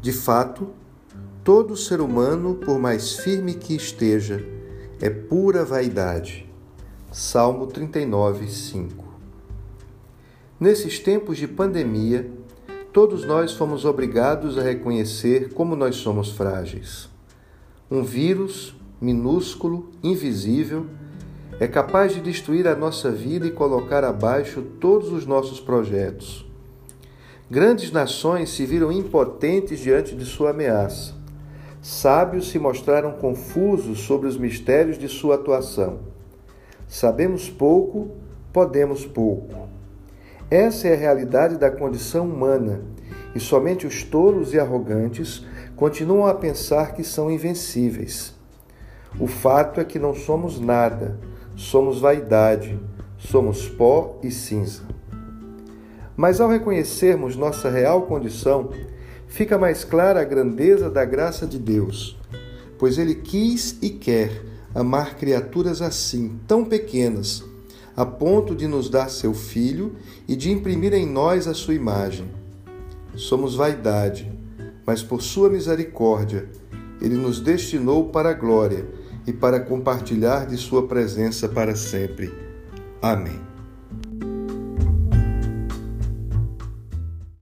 De fato, todo ser humano, por mais firme que esteja, é pura vaidade. Salmo 39, 5. Nesses tempos de pandemia, todos nós fomos obrigados a reconhecer como nós somos frágeis. Um vírus minúsculo, invisível, é capaz de destruir a nossa vida e colocar abaixo todos os nossos projetos. Grandes nações se viram impotentes diante de sua ameaça. Sábios se mostraram confusos sobre os mistérios de sua atuação. Sabemos pouco, podemos pouco. Essa é a realidade da condição humana, e somente os tolos e arrogantes continuam a pensar que são invencíveis. O fato é que não somos nada, somos vaidade, somos pó e cinza. Mas ao reconhecermos nossa real condição, fica mais clara a grandeza da graça de Deus, pois Ele quis e quer amar criaturas assim, tão pequenas, a ponto de nos dar seu Filho e de imprimir em nós a sua imagem. Somos vaidade, mas por sua misericórdia, Ele nos destinou para a glória e para compartilhar de Sua presença para sempre. Amém.